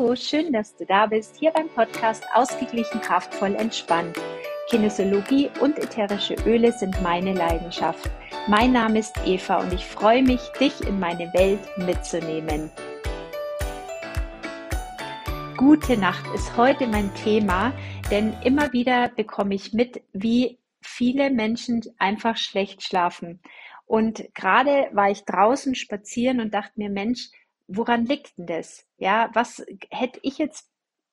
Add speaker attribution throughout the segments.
Speaker 1: Hallo, schön, dass du da bist, hier beim Podcast Ausgeglichen, kraftvoll, entspannt. Kinesiologie und ätherische Öle sind meine Leidenschaft. Mein Name ist Eva und ich freue mich, dich in meine Welt mitzunehmen. Gute Nacht ist heute mein Thema, denn immer wieder bekomme ich mit, wie viele Menschen einfach schlecht schlafen. Und gerade war ich draußen spazieren und dachte mir, Mensch, woran liegt denn das? Ja, was hätte ich jetzt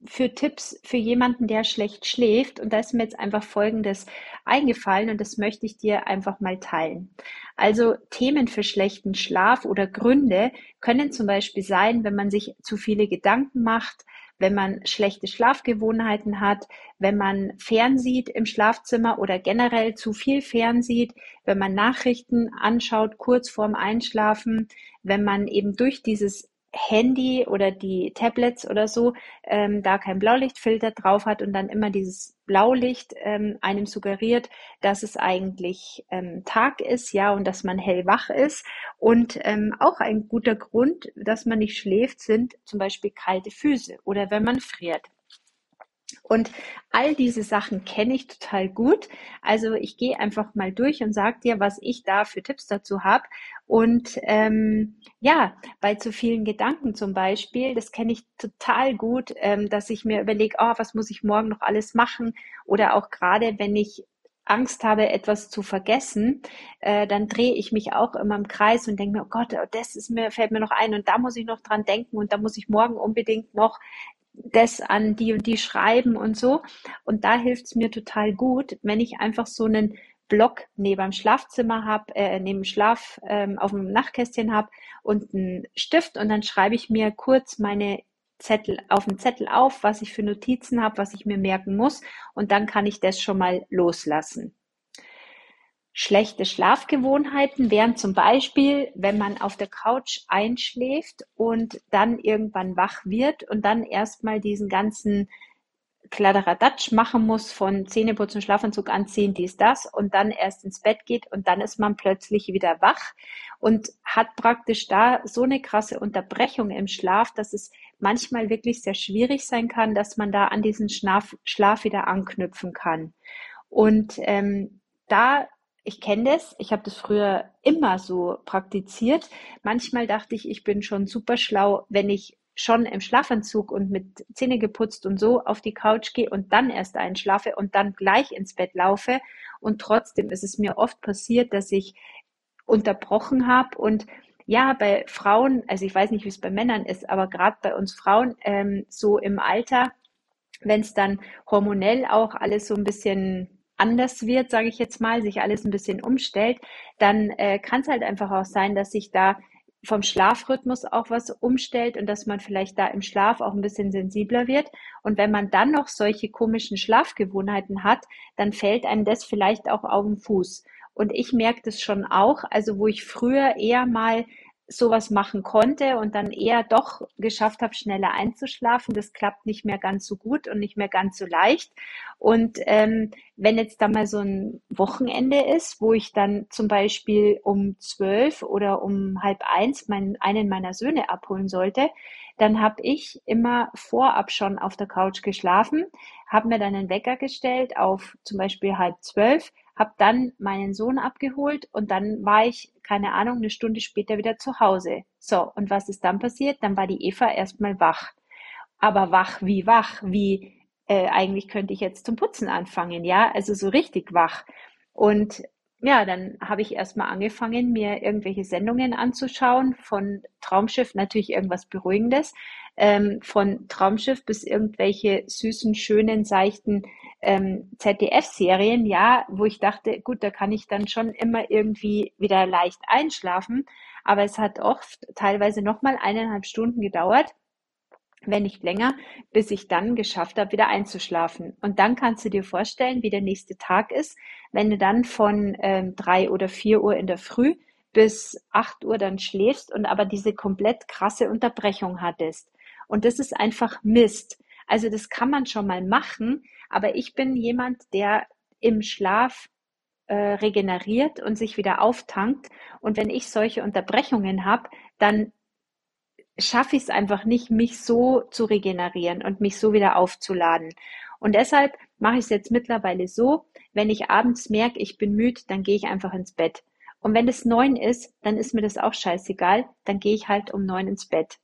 Speaker 1: für Tipps für jemanden, der schlecht schläft? Und da ist mir jetzt einfach Folgendes eingefallen und das möchte ich dir einfach mal teilen. Also Themen für schlechten Schlaf oder Gründe können zum Beispiel sein, wenn man sich zu viele Gedanken macht, wenn man schlechte Schlafgewohnheiten hat, wenn man fernsieht im Schlafzimmer oder generell zu viel fernsieht, wenn man Nachrichten anschaut kurz vorm Einschlafen, wenn man eben durch dieses Handy oder die Tablets oder so ähm, da kein Blaulichtfilter drauf hat und dann immer dieses Blaulicht ähm, einem suggeriert, dass es eigentlich ähm, Tag ist, ja, und dass man hellwach ist. Und ähm, auch ein guter Grund, dass man nicht schläft, sind zum Beispiel kalte Füße oder wenn man friert. Und all diese Sachen kenne ich total gut. Also ich gehe einfach mal durch und sage dir, was ich da für Tipps dazu habe. Und ähm, ja, bei zu vielen Gedanken zum Beispiel, das kenne ich total gut, ähm, dass ich mir überlege, oh, was muss ich morgen noch alles machen? Oder auch gerade, wenn ich Angst habe, etwas zu vergessen, äh, dann drehe ich mich auch immer im Kreis und denke mir, oh Gott, das ist mir, fällt mir noch ein und da muss ich noch dran denken und da muss ich morgen unbedingt noch das an die und die schreiben und so. Und da hilft es mir total gut, wenn ich einfach so einen Block neben dem Schlafzimmer habe, äh, neben dem Schlaf ähm, auf dem Nachtkästchen habe und einen Stift und dann schreibe ich mir kurz meine Zettel auf dem Zettel auf, was ich für Notizen habe, was ich mir merken muss und dann kann ich das schon mal loslassen. Schlechte Schlafgewohnheiten wären zum Beispiel, wenn man auf der Couch einschläft und dann irgendwann wach wird und dann erstmal diesen ganzen Kladderadatsch machen muss von Zähneputzen, Schlafanzug anziehen, dies, das und dann erst ins Bett geht und dann ist man plötzlich wieder wach und hat praktisch da so eine krasse Unterbrechung im Schlaf, dass es manchmal wirklich sehr schwierig sein kann, dass man da an diesen Schlaf, Schlaf wieder anknüpfen kann. Und ähm, da ich kenne das, ich habe das früher immer so praktiziert. Manchmal dachte ich, ich bin schon super schlau, wenn ich schon im Schlafanzug und mit Zähne geputzt und so auf die Couch gehe und dann erst einschlafe und dann gleich ins Bett laufe. Und trotzdem ist es mir oft passiert, dass ich unterbrochen habe und ja, bei Frauen, also ich weiß nicht, wie es bei Männern ist, aber gerade bei uns Frauen, ähm, so im Alter, wenn es dann hormonell auch alles so ein bisschen anders wird, sage ich jetzt mal, sich alles ein bisschen umstellt, dann äh, kann es halt einfach auch sein, dass sich da vom Schlafrhythmus auch was umstellt und dass man vielleicht da im Schlaf auch ein bisschen sensibler wird. Und wenn man dann noch solche komischen Schlafgewohnheiten hat, dann fällt einem das vielleicht auch auf den Fuß. Und ich merke das schon auch, also wo ich früher eher mal sowas machen konnte und dann eher doch geschafft habe, schneller einzuschlafen. Das klappt nicht mehr ganz so gut und nicht mehr ganz so leicht. Und ähm, wenn jetzt da mal so ein Wochenende ist, wo ich dann zum Beispiel um zwölf oder um halb eins meinen, einen meiner Söhne abholen sollte, dann habe ich immer vorab schon auf der Couch geschlafen, habe mir dann einen Wecker gestellt auf zum Beispiel halb zwölf, habe dann meinen Sohn abgeholt und dann war ich, keine Ahnung, eine Stunde später wieder zu Hause. So, und was ist dann passiert? Dann war die Eva erstmal wach. Aber wach wie wach, wie äh, eigentlich könnte ich jetzt zum Putzen anfangen, ja, also so richtig wach. Und ja, dann habe ich erstmal angefangen, mir irgendwelche Sendungen anzuschauen, von Traumschiff natürlich irgendwas Beruhigendes, ähm, von Traumschiff bis irgendwelche süßen, schönen, seichten ähm, ZDF-Serien, ja, wo ich dachte, gut, da kann ich dann schon immer irgendwie wieder leicht einschlafen, aber es hat oft teilweise nochmal eineinhalb Stunden gedauert, wenn nicht länger, bis ich dann geschafft habe, wieder einzuschlafen. Und dann kannst du dir vorstellen, wie der nächste Tag ist, wenn du dann von ähm, drei oder vier Uhr in der Früh bis acht Uhr dann schläfst und aber diese komplett krasse Unterbrechung hattest. Und das ist einfach Mist. Also das kann man schon mal machen, aber ich bin jemand, der im Schlaf äh, regeneriert und sich wieder auftankt. Und wenn ich solche Unterbrechungen habe, dann schaffe ich es einfach nicht, mich so zu regenerieren und mich so wieder aufzuladen. Und deshalb mache ich es jetzt mittlerweile so, wenn ich abends merke, ich bin müde, dann gehe ich einfach ins Bett. Und wenn es neun ist, dann ist mir das auch scheißegal, dann gehe ich halt um neun ins Bett.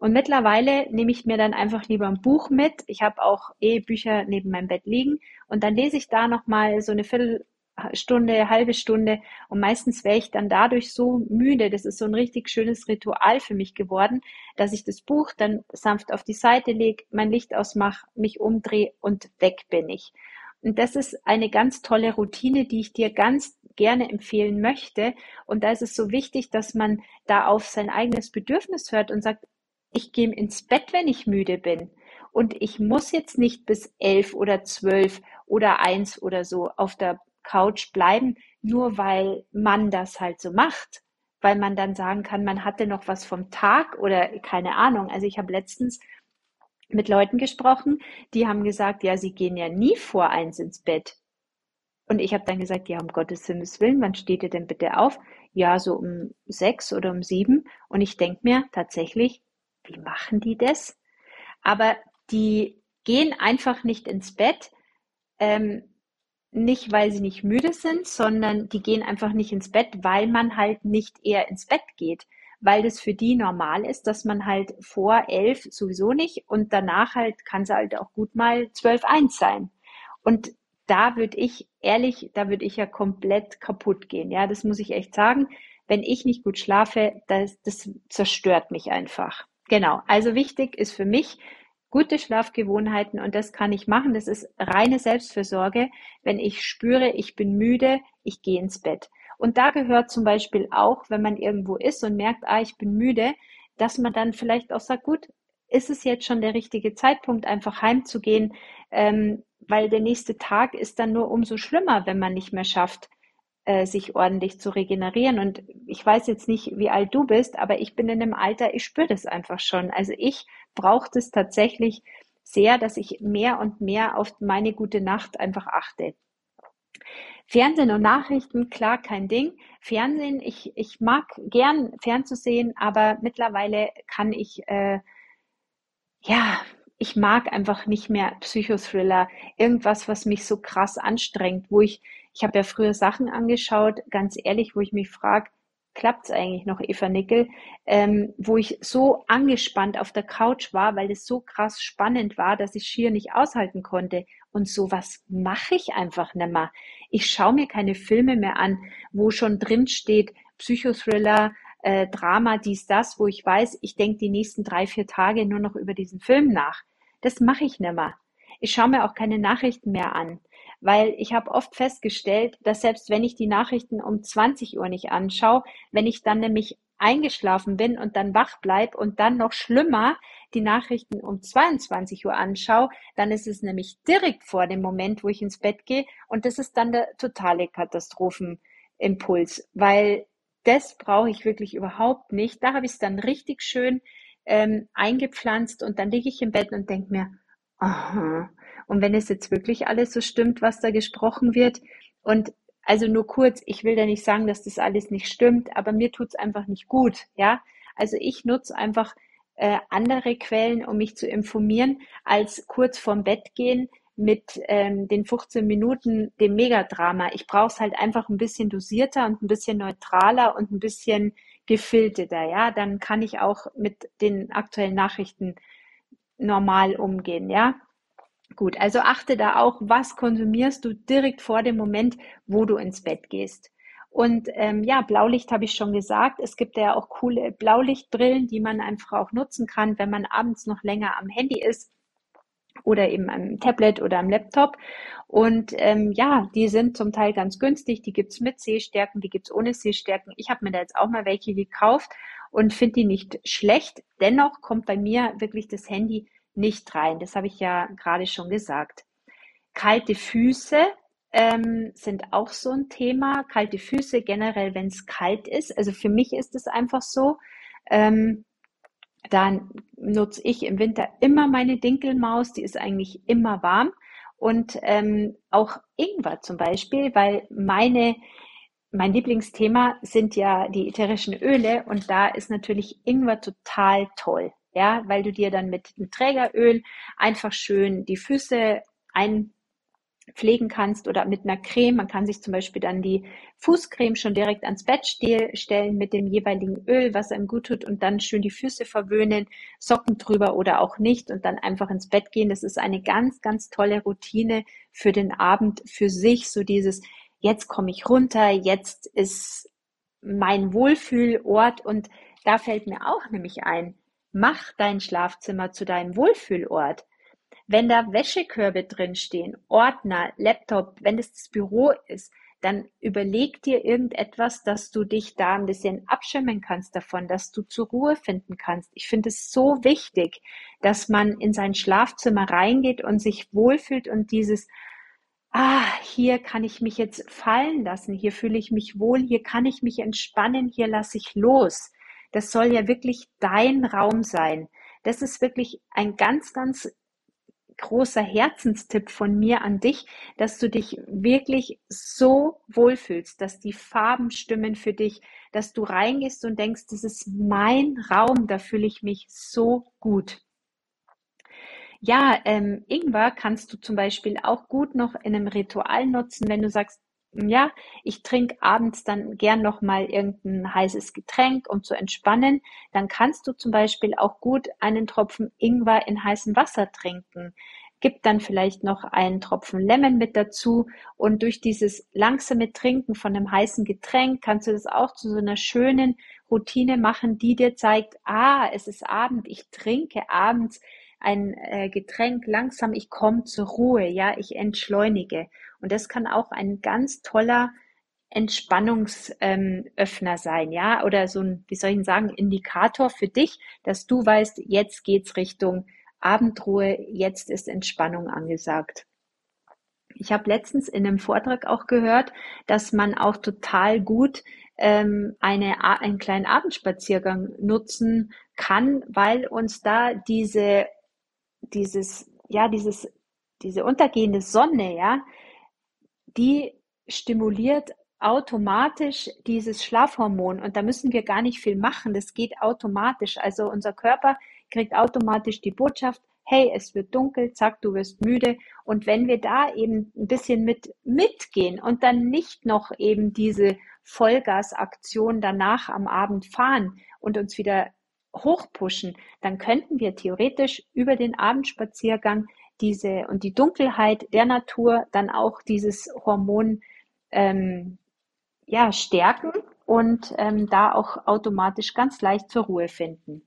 Speaker 1: Und mittlerweile nehme ich mir dann einfach lieber ein Buch mit. Ich habe auch eh Bücher neben meinem Bett liegen und dann lese ich da nochmal so eine Viertelstunde, halbe Stunde und meistens wäre ich dann dadurch so müde. Das ist so ein richtig schönes Ritual für mich geworden, dass ich das Buch dann sanft auf die Seite lege, mein Licht ausmache, mich umdrehe und weg bin ich. Und das ist eine ganz tolle Routine, die ich dir ganz gerne empfehlen möchte. Und da ist es so wichtig, dass man da auf sein eigenes Bedürfnis hört und sagt, ich gehe ins Bett, wenn ich müde bin. Und ich muss jetzt nicht bis elf oder zwölf oder eins oder so auf der Couch bleiben, nur weil man das halt so macht. Weil man dann sagen kann, man hatte noch was vom Tag oder keine Ahnung. Also ich habe letztens mit Leuten gesprochen, die haben gesagt, ja, sie gehen ja nie vor eins ins Bett. Und ich habe dann gesagt, ja, um Gottes Himmels Willen, wann steht ihr denn bitte auf? Ja, so um sechs oder um sieben. Und ich denke mir tatsächlich, wie machen die das? Aber die gehen einfach nicht ins Bett, ähm, nicht weil sie nicht müde sind, sondern die gehen einfach nicht ins Bett, weil man halt nicht eher ins Bett geht, weil das für die normal ist, dass man halt vor elf sowieso nicht und danach halt kann es halt auch gut mal zwölf eins sein. Und da würde ich ehrlich, da würde ich ja komplett kaputt gehen. Ja, das muss ich echt sagen. Wenn ich nicht gut schlafe, das, das zerstört mich einfach. Genau, also wichtig ist für mich gute Schlafgewohnheiten und das kann ich machen. Das ist reine Selbstfürsorge, wenn ich spüre, ich bin müde, ich gehe ins Bett. Und da gehört zum Beispiel auch, wenn man irgendwo ist und merkt, ah, ich bin müde, dass man dann vielleicht auch sagt, gut, ist es jetzt schon der richtige Zeitpunkt, einfach heimzugehen, ähm, weil der nächste Tag ist dann nur umso schlimmer, wenn man nicht mehr schafft, äh, sich ordentlich zu regenerieren. Und ich weiß jetzt nicht, wie alt du bist, aber ich bin in einem Alter, ich spüre das einfach schon. Also ich brauche das tatsächlich sehr, dass ich mehr und mehr auf meine gute Nacht einfach achte. Fernsehen und Nachrichten, klar, kein Ding. Fernsehen, ich, ich mag gern fernzusehen, aber mittlerweile kann ich, äh, ja, ich mag einfach nicht mehr Psychothriller, irgendwas, was mich so krass anstrengt, wo ich ich habe ja früher Sachen angeschaut, ganz ehrlich, wo ich mich frage, klappt es eigentlich noch, Eva Nickel, ähm, wo ich so angespannt auf der Couch war, weil es so krass spannend war, dass ich schier nicht aushalten konnte. Und sowas mache ich einfach nicht mehr. Ich schaue mir keine Filme mehr an, wo schon drin steht, Psychothriller, äh, Drama, dies, das, wo ich weiß, ich denke die nächsten drei, vier Tage nur noch über diesen Film nach. Das mache ich nicht mehr. Ich schaue mir auch keine Nachrichten mehr an weil ich habe oft festgestellt, dass selbst wenn ich die Nachrichten um 20 Uhr nicht anschaue, wenn ich dann nämlich eingeschlafen bin und dann wach bleib und dann noch schlimmer die Nachrichten um 22 Uhr anschaue, dann ist es nämlich direkt vor dem Moment, wo ich ins Bett gehe und das ist dann der totale Katastrophenimpuls, weil das brauche ich wirklich überhaupt nicht. Da habe ich es dann richtig schön ähm, eingepflanzt und dann liege ich im Bett und denke mir, aha, und wenn es jetzt wirklich alles so stimmt, was da gesprochen wird, und also nur kurz, ich will da nicht sagen, dass das alles nicht stimmt, aber mir tut es einfach nicht gut, ja. Also ich nutze einfach äh, andere Quellen, um mich zu informieren, als kurz vorm Bett gehen mit ähm, den 15 Minuten dem Megadrama. Ich brauche es halt einfach ein bisschen dosierter und ein bisschen neutraler und ein bisschen gefilterter, ja. Dann kann ich auch mit den aktuellen Nachrichten normal umgehen, ja. Gut, also achte da auch, was konsumierst du direkt vor dem Moment, wo du ins Bett gehst. Und ähm, ja, Blaulicht habe ich schon gesagt. Es gibt ja auch coole Blaulichtbrillen, die man einfach auch nutzen kann, wenn man abends noch länger am Handy ist oder eben am Tablet oder am Laptop. Und ähm, ja, die sind zum Teil ganz günstig. Die gibt's mit Sehstärken, die gibt's ohne Sehstärken. Ich habe mir da jetzt auch mal welche gekauft und finde die nicht schlecht. Dennoch kommt bei mir wirklich das Handy nicht rein. Das habe ich ja gerade schon gesagt. Kalte Füße ähm, sind auch so ein Thema. Kalte Füße generell, wenn es kalt ist. Also für mich ist es einfach so. Ähm, dann nutze ich im Winter immer meine Dinkelmaus. Die ist eigentlich immer warm. Und ähm, auch Ingwer zum Beispiel, weil meine mein Lieblingsthema sind ja die ätherischen Öle und da ist natürlich Ingwer total toll, ja, weil du dir dann mit dem Trägeröl einfach schön die Füße ein pflegen kannst oder mit einer Creme. Man kann sich zum Beispiel dann die Fußcreme schon direkt ans Bett stellen mit dem jeweiligen Öl, was einem gut tut und dann schön die Füße verwöhnen, Socken drüber oder auch nicht und dann einfach ins Bett gehen. Das ist eine ganz, ganz tolle Routine für den Abend für sich. So dieses, jetzt komme ich runter, jetzt ist mein Wohlfühlort und da fällt mir auch nämlich ein, mach dein Schlafzimmer zu deinem Wohlfühlort. Wenn da Wäschekörbe drinstehen, Ordner, Laptop, wenn es das Büro ist, dann überleg dir irgendetwas, dass du dich da ein bisschen abschirmen kannst davon, dass du zur Ruhe finden kannst. Ich finde es so wichtig, dass man in sein Schlafzimmer reingeht und sich wohlfühlt und dieses, ah, hier kann ich mich jetzt fallen lassen, hier fühle ich mich wohl, hier kann ich mich entspannen, hier lasse ich los. Das soll ja wirklich dein Raum sein. Das ist wirklich ein ganz, ganz großer Herzenstipp von mir an dich, dass du dich wirklich so wohlfühlst, dass die Farben stimmen für dich, dass du reingehst und denkst, das ist mein Raum, da fühle ich mich so gut. Ja, ähm, Ingwer kannst du zum Beispiel auch gut noch in einem Ritual nutzen, wenn du sagst, ja, ich trinke abends dann gern noch mal irgendein heißes Getränk, um zu entspannen. Dann kannst du zum Beispiel auch gut einen Tropfen Ingwer in heißem Wasser trinken. Gib dann vielleicht noch einen Tropfen Lemon mit dazu und durch dieses langsame Trinken von einem heißen Getränk kannst du das auch zu so einer schönen Routine machen, die dir zeigt, ah, es ist Abend, ich trinke abends ein äh, Getränk langsam, ich komme zur Ruhe, ja, ich entschleunige. Und das kann auch ein ganz toller Entspannungsöffner ähm, sein, ja, oder so ein, wie soll ich sagen, Indikator für dich, dass du weißt, jetzt geht's Richtung Abendruhe, jetzt ist Entspannung angesagt. Ich habe letztens in einem Vortrag auch gehört, dass man auch total gut ähm, eine, einen kleinen Abendspaziergang nutzen kann, weil uns da diese, dieses, ja, dieses, diese untergehende Sonne, ja, die stimuliert automatisch dieses Schlafhormon und da müssen wir gar nicht viel machen. Das geht automatisch. Also unser Körper kriegt automatisch die Botschaft, hey, es wird dunkel, zack, du wirst müde. Und wenn wir da eben ein bisschen mit mitgehen und dann nicht noch eben diese Vollgasaktion danach am Abend fahren und uns wieder hochpushen, dann könnten wir theoretisch über den Abendspaziergang diese und die Dunkelheit der Natur dann auch dieses Hormon ähm, ja, stärken und ähm, da auch automatisch ganz leicht zur Ruhe finden.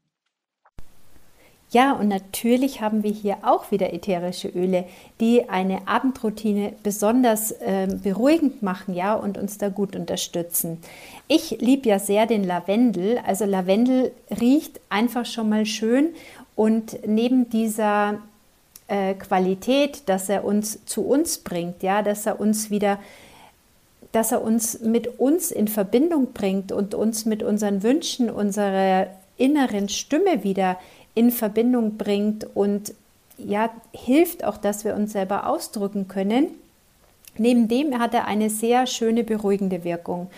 Speaker 2: Ja, und natürlich haben wir hier auch wieder ätherische Öle, die eine Abendroutine besonders äh, beruhigend machen, ja, und uns da gut unterstützen. Ich liebe ja sehr den Lavendel. Also Lavendel riecht einfach schon mal schön und neben dieser äh, Qualität, dass er uns zu uns bringt, ja, dass er uns wieder dass er uns mit uns in Verbindung bringt und uns mit unseren Wünschen, unserer inneren Stimme wieder in Verbindung bringt und ja, hilft auch, dass wir uns selber ausdrücken können. Neben dem hat er eine sehr schöne beruhigende Wirkung.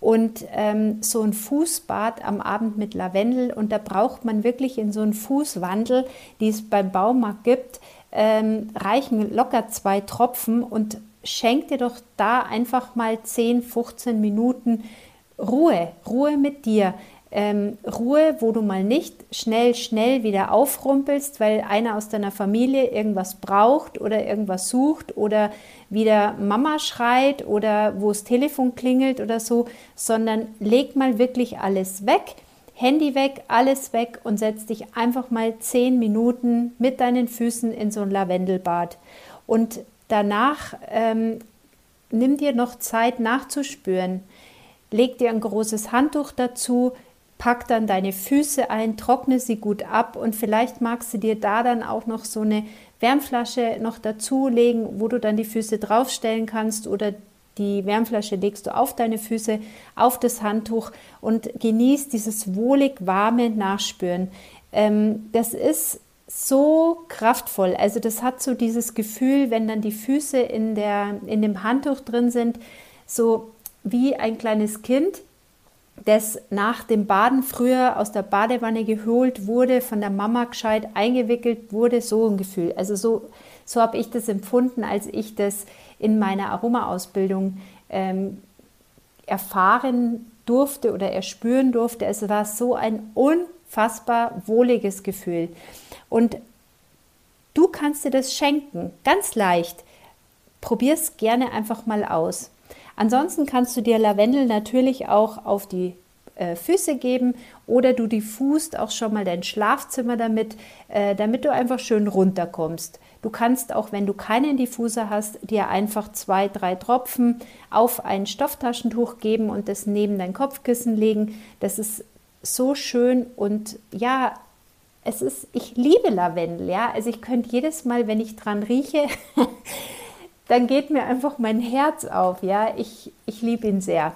Speaker 2: Und ähm, so ein Fußbad am Abend mit Lavendel, und da braucht man wirklich in so einen Fußwandel, die es beim Baumarkt gibt, ähm, reichen locker zwei Tropfen und schenk dir doch da einfach mal 10, 15 Minuten Ruhe, Ruhe mit dir ähm, Ruhe, wo du mal nicht schnell, schnell wieder aufrumpelst, weil einer aus deiner Familie irgendwas braucht oder irgendwas sucht oder wieder Mama schreit oder wo das Telefon klingelt oder so, sondern leg mal wirklich alles weg. Handy weg, alles weg und setz dich einfach mal zehn Minuten mit deinen Füßen in so ein Lavendelbad. Und danach ähm, nimm dir noch Zeit nachzuspüren. Leg dir ein großes Handtuch dazu, pack dann deine Füße ein, trockne sie gut ab und vielleicht magst du dir da dann auch noch so eine Wärmflasche noch dazulegen, wo du dann die Füße draufstellen kannst oder die Wärmflasche legst du auf deine Füße, auf das Handtuch und genießt dieses wohlig warme Nachspüren. Ähm, das ist so kraftvoll. Also das hat so dieses Gefühl, wenn dann die Füße in, der, in dem Handtuch drin sind, so wie ein kleines Kind, das nach dem Baden früher aus der Badewanne geholt wurde, von der Mama gescheit eingewickelt wurde, so ein Gefühl. Also so, so habe ich das empfunden, als ich das in meiner Aromaausbildung ähm, erfahren durfte oder erspüren durfte. Es war so ein unfassbar wohliges Gefühl. Und du kannst dir das schenken, ganz leicht. Probier es gerne einfach mal aus. Ansonsten kannst du dir Lavendel natürlich auch auf die äh, Füße geben oder du diffust auch schon mal dein Schlafzimmer damit, äh, damit du einfach schön runterkommst. Du kannst auch, wenn du keinen Diffuser hast, dir einfach zwei, drei Tropfen auf ein Stofftaschentuch geben und das neben dein Kopfkissen legen. Das ist so schön und ja, es ist, ich liebe Lavendel, ja. Also ich könnte jedes Mal, wenn ich dran rieche, dann geht mir einfach mein Herz auf. Ja, ich, ich liebe ihn sehr.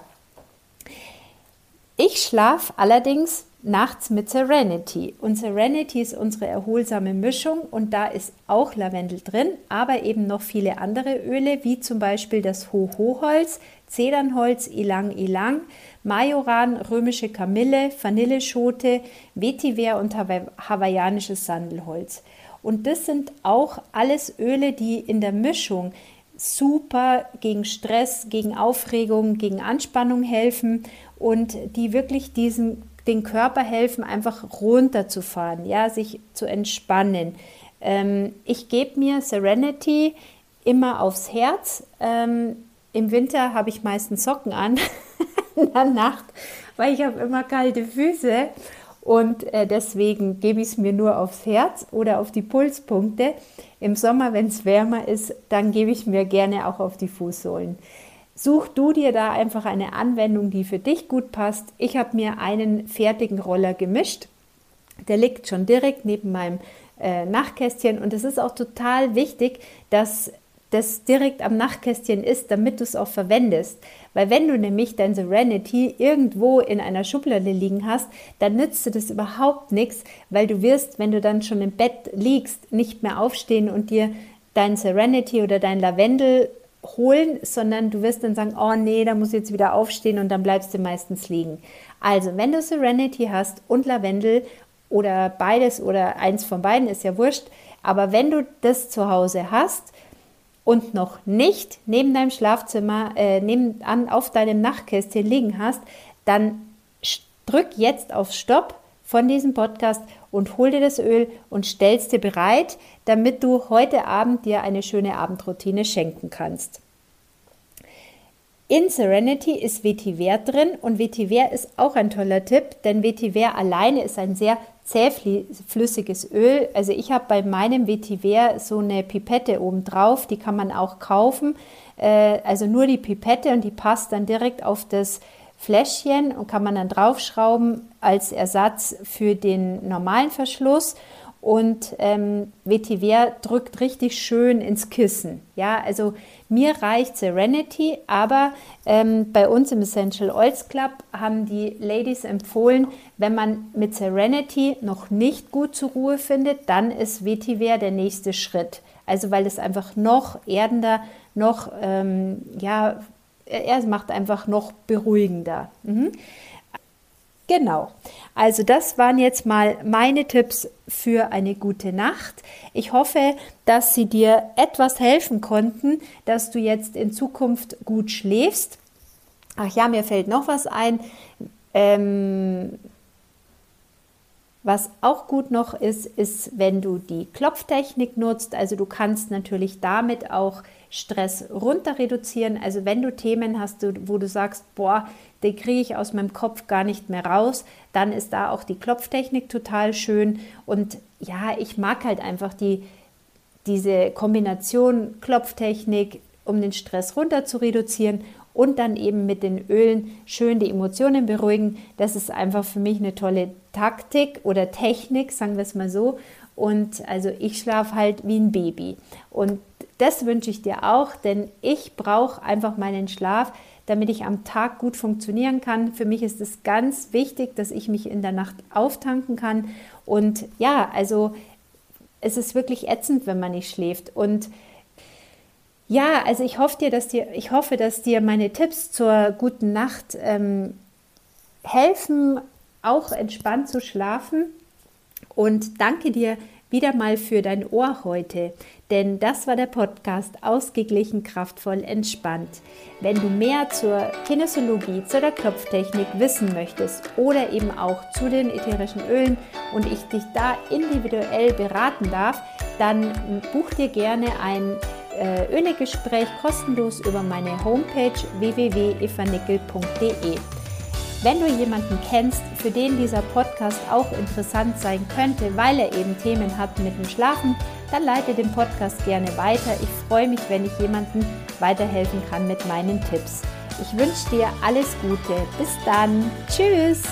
Speaker 2: Ich schlafe allerdings nachts mit Serenity. Und Serenity ist unsere erholsame Mischung und da ist auch Lavendel drin, aber eben noch viele andere Öle, wie zum Beispiel das Ho-Ho-Holz, Zedernholz, Ilang-Ilang, Majoran, römische Kamille, Vanilleschote, Vetiver und hawaiianisches Sandelholz. Und das sind auch alles Öle, die in der Mischung super gegen Stress, gegen Aufregung, gegen Anspannung helfen und die wirklich diesen, den Körper helfen, einfach runterzufahren, ja, sich zu entspannen. Ähm, ich gebe mir Serenity immer aufs Herz. Ähm, Im Winter habe ich meistens Socken an, in der Nacht, weil ich habe immer kalte Füße und äh, deswegen gebe ich es mir nur aufs Herz oder auf die Pulspunkte. Im Sommer, wenn es wärmer ist, dann gebe ich mir gerne auch auf die Fußsohlen. Such du dir da einfach eine Anwendung, die für dich gut passt. Ich habe mir einen fertigen Roller gemischt. Der liegt schon direkt neben meinem äh, Nachtkästchen und es ist auch total wichtig, dass das direkt am Nachtkästchen ist, damit du es auch verwendest. Weil wenn du nämlich dein Serenity irgendwo in einer Schublade liegen hast, dann nützt dir das überhaupt nichts, weil du wirst, wenn du dann schon im Bett liegst, nicht mehr aufstehen und dir dein Serenity oder dein Lavendel holen, sondern du wirst dann sagen, oh nee, da muss ich jetzt wieder aufstehen und dann bleibst du meistens liegen. Also, wenn du Serenity hast und Lavendel oder beides oder eins von beiden ist ja wurscht, aber wenn du das zu Hause hast, und noch nicht neben deinem Schlafzimmer, äh, neben, an, auf deinem Nachtkästchen liegen hast, dann drück jetzt auf Stopp von diesem Podcast und hol dir das Öl und stell's dir bereit, damit du heute Abend dir eine schöne Abendroutine schenken kannst. In Serenity ist Vetiver drin und Vetiver ist auch ein toller Tipp, denn Vetiver alleine ist ein sehr zähflüssiges Öl. Also ich habe bei meinem Vetiver so eine Pipette oben drauf, die kann man auch kaufen. Äh, also nur die Pipette und die passt dann direkt auf das Fläschchen und kann man dann draufschrauben als Ersatz für den normalen Verschluss und ähm, Vetiver drückt richtig schön ins Kissen. Ja, also mir reicht Serenity, aber ähm, bei uns im Essential Oils Club haben die Ladies empfohlen, wenn man mit Serenity noch nicht gut zur Ruhe findet, dann ist Vetiver der nächste Schritt. Also weil es einfach noch erdender, noch, ähm, ja, er macht einfach noch beruhigender. Mhm. Genau. Also das waren jetzt mal meine Tipps für eine gute Nacht. Ich hoffe, dass sie dir etwas helfen konnten, dass du jetzt in Zukunft gut schläfst. Ach ja, mir fällt noch was ein. Ähm, was auch gut noch ist, ist, wenn du die Klopftechnik nutzt. Also du kannst natürlich damit auch Stress runter reduzieren. Also wenn du Themen hast, wo du sagst, boah, den kriege ich aus meinem Kopf gar nicht mehr raus, dann ist da auch die Klopftechnik total schön. Und ja, ich mag halt einfach die, diese Kombination Klopftechnik, um den Stress runter zu reduzieren und dann eben mit den Ölen schön die Emotionen beruhigen. Das ist einfach für mich eine tolle Taktik oder Technik, sagen wir es mal so. Und also ich schlafe halt wie ein Baby. Und das wünsche ich dir auch, denn ich brauche einfach meinen Schlaf, damit ich am Tag gut funktionieren kann. Für mich ist es ganz wichtig, dass ich mich in der Nacht auftanken kann. Und ja, also es ist wirklich ätzend, wenn man nicht schläft. Und Ja, also ich hoffe dir, dass dir, ich hoffe, dass dir meine Tipps zur guten Nacht ähm, helfen, auch entspannt zu schlafen. Und danke dir wieder mal für dein Ohr heute, denn das war der Podcast Ausgeglichen, kraftvoll, entspannt. Wenn du mehr zur Kinesiologie, zu der Klopftechnik wissen möchtest oder eben auch zu den ätherischen Ölen und ich dich da individuell beraten darf, dann buch dir gerne ein äh, Ölegespräch kostenlos über meine Homepage www.evanickel.de. Wenn du jemanden kennst, für den dieser Podcast auch interessant sein könnte, weil er eben Themen hat mit dem Schlafen, dann leite den Podcast gerne weiter. Ich freue mich, wenn ich jemandem weiterhelfen kann mit meinen Tipps. Ich wünsche dir alles Gute. Bis dann. Tschüss.